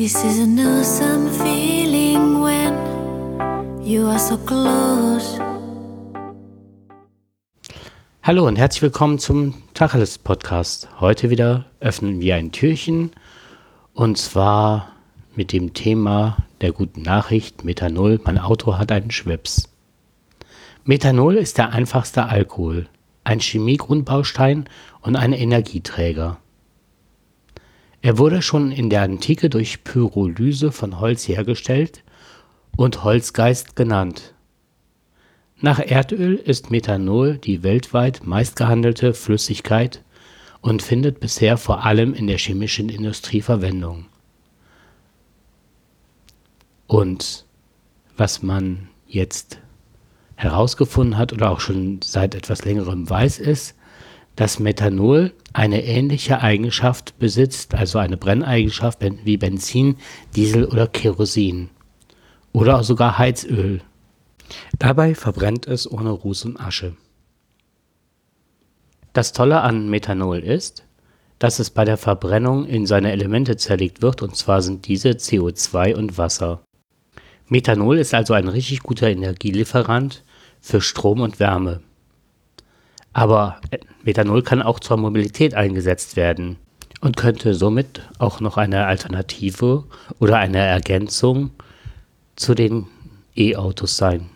This is an awesome feeling when you are so close. Hallo und herzlich willkommen zum Tacheles Podcast. Heute wieder öffnen wir ein Türchen und zwar mit dem Thema der guten Nachricht Methanol. Mein Auto hat einen Schwips. Methanol ist der einfachste Alkohol, ein Chemiegrundbaustein und ein Energieträger. Er wurde schon in der Antike durch Pyrolyse von Holz hergestellt und Holzgeist genannt. Nach Erdöl ist Methanol die weltweit meistgehandelte Flüssigkeit und findet bisher vor allem in der chemischen Industrie Verwendung. Und was man jetzt herausgefunden hat oder auch schon seit etwas längerem weiß, ist, dass Methanol eine ähnliche Eigenschaft besitzt, also eine Brenneigenschaft wie Benzin, Diesel oder Kerosin oder sogar Heizöl. Dabei verbrennt es ohne Ruß und Asche. Das Tolle an Methanol ist, dass es bei der Verbrennung in seine Elemente zerlegt wird, und zwar sind diese CO2 und Wasser. Methanol ist also ein richtig guter Energielieferant für Strom und Wärme. Aber Methanol kann auch zur Mobilität eingesetzt werden und könnte somit auch noch eine Alternative oder eine Ergänzung zu den E-Autos sein.